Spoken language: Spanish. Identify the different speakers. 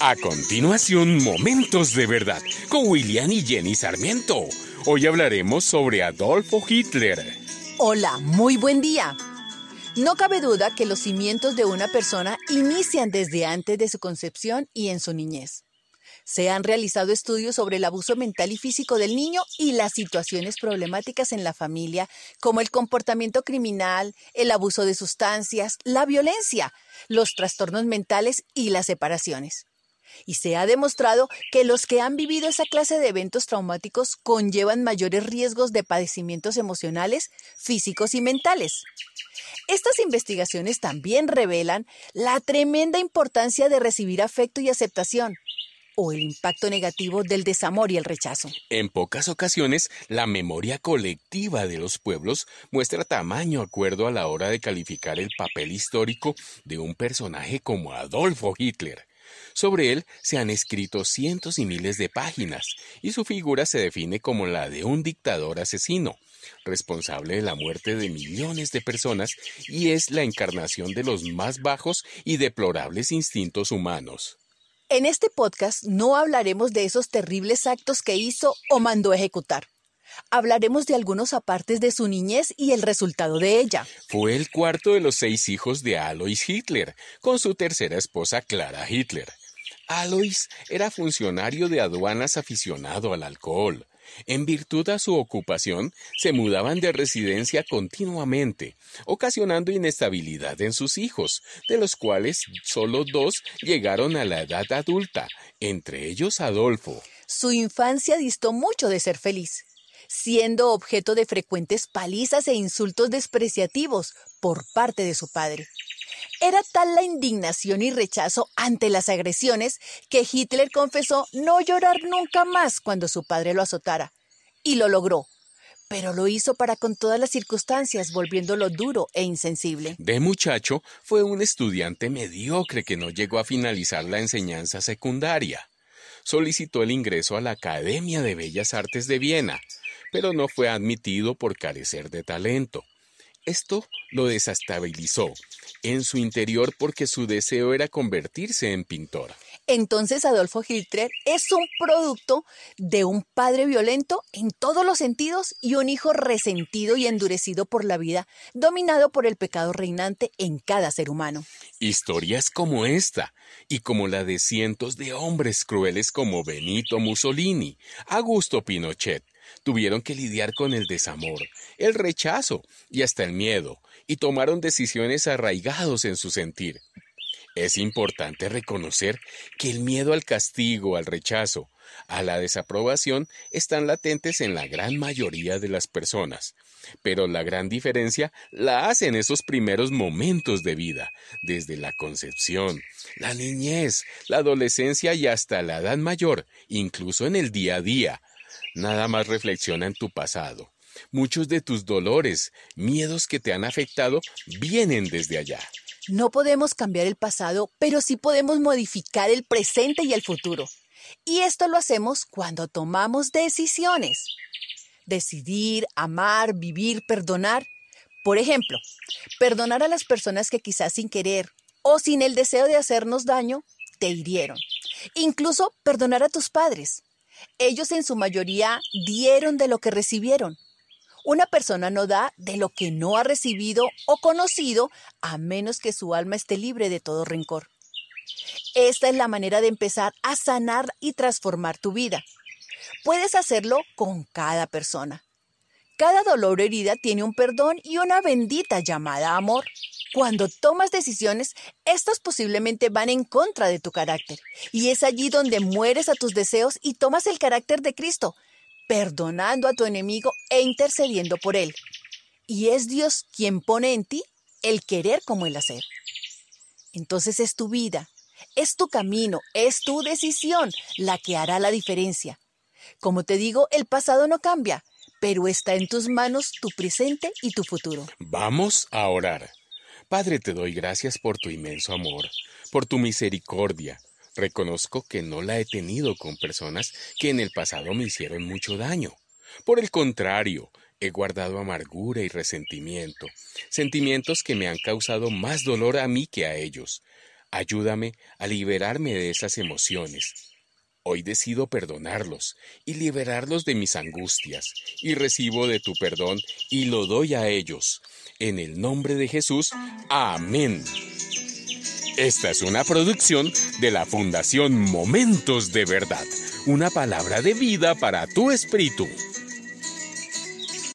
Speaker 1: A continuación, Momentos de Verdad con William y Jenny Sarmiento. Hoy hablaremos sobre Adolfo Hitler.
Speaker 2: Hola, muy buen día. No cabe duda que los cimientos de una persona inician desde antes de su concepción y en su niñez. Se han realizado estudios sobre el abuso mental y físico del niño y las situaciones problemáticas en la familia, como el comportamiento criminal, el abuso de sustancias, la violencia, los trastornos mentales y las separaciones. Y se ha demostrado que los que han vivido esa clase de eventos traumáticos conllevan mayores riesgos de padecimientos emocionales, físicos y mentales. Estas investigaciones también revelan la tremenda importancia de recibir afecto y aceptación, o el impacto negativo del desamor y el rechazo.
Speaker 1: En pocas ocasiones, la memoria colectiva de los pueblos muestra tamaño acuerdo a la hora de calificar el papel histórico de un personaje como Adolfo Hitler. Sobre él se han escrito cientos y miles de páginas, y su figura se define como la de un dictador asesino, responsable de la muerte de millones de personas y es la encarnación de los más bajos y deplorables instintos humanos.
Speaker 2: En este podcast no hablaremos de esos terribles actos que hizo o mandó ejecutar. Hablaremos de algunos apartes de su niñez y el resultado de ella.
Speaker 1: Fue el cuarto de los seis hijos de Alois Hitler, con su tercera esposa Clara Hitler. Alois era funcionario de aduanas aficionado al alcohol. En virtud a su ocupación, se mudaban de residencia continuamente, ocasionando inestabilidad en sus hijos, de los cuales solo dos llegaron a la edad adulta, entre ellos Adolfo.
Speaker 2: Su infancia distó mucho de ser feliz, siendo objeto de frecuentes palizas e insultos despreciativos por parte de su padre. Era tal la indignación y rechazo ante las agresiones que Hitler confesó no llorar nunca más cuando su padre lo azotara. Y lo logró. Pero lo hizo para con todas las circunstancias, volviéndolo duro e insensible.
Speaker 1: De muchacho, fue un estudiante mediocre que no llegó a finalizar la enseñanza secundaria. Solicitó el ingreso a la Academia de Bellas Artes de Viena, pero no fue admitido por carecer de talento. Esto lo desestabilizó en su interior porque su deseo era convertirse en pintor.
Speaker 2: Entonces Adolfo Hitler es un producto de un padre violento en todos los sentidos y un hijo resentido y endurecido por la vida, dominado por el pecado reinante en cada ser humano.
Speaker 1: Historias como esta y como la de cientos de hombres crueles como Benito Mussolini, Augusto Pinochet, tuvieron que lidiar con el desamor, el rechazo y hasta el miedo, y tomaron decisiones arraigados en su sentir. Es importante reconocer que el miedo al castigo, al rechazo, a la desaprobación están latentes en la gran mayoría de las personas, pero la gran diferencia la hacen esos primeros momentos de vida, desde la concepción, la niñez, la adolescencia y hasta la edad mayor, incluso en el día a día, Nada más reflexiona en tu pasado. Muchos de tus dolores, miedos que te han afectado, vienen desde allá.
Speaker 2: No podemos cambiar el pasado, pero sí podemos modificar el presente y el futuro. Y esto lo hacemos cuando tomamos decisiones. Decidir, amar, vivir, perdonar. Por ejemplo, perdonar a las personas que quizás sin querer o sin el deseo de hacernos daño te hirieron. Incluso perdonar a tus padres. Ellos en su mayoría dieron de lo que recibieron. Una persona no da de lo que no ha recibido o conocido a menos que su alma esté libre de todo rencor. Esta es la manera de empezar a sanar y transformar tu vida. Puedes hacerlo con cada persona. Cada dolor o herida tiene un perdón y una bendita llamada amor. Cuando tomas decisiones, estas posiblemente van en contra de tu carácter. Y es allí donde mueres a tus deseos y tomas el carácter de Cristo, perdonando a tu enemigo e intercediendo por él. Y es Dios quien pone en ti el querer como el hacer. Entonces es tu vida, es tu camino, es tu decisión la que hará la diferencia. Como te digo, el pasado no cambia, pero está en tus manos tu presente y tu futuro.
Speaker 1: Vamos a orar. Padre, te doy gracias por tu inmenso amor, por tu misericordia. Reconozco que no la he tenido con personas que en el pasado me hicieron mucho daño. Por el contrario, he guardado amargura y resentimiento, sentimientos que me han causado más dolor a mí que a ellos. Ayúdame a liberarme de esas emociones. Hoy decido perdonarlos y liberarlos de mis angustias, y recibo de tu perdón y lo doy a ellos. En el nombre de Jesús, amén. Esta es una producción de la Fundación Momentos de Verdad, una palabra de vida para tu espíritu.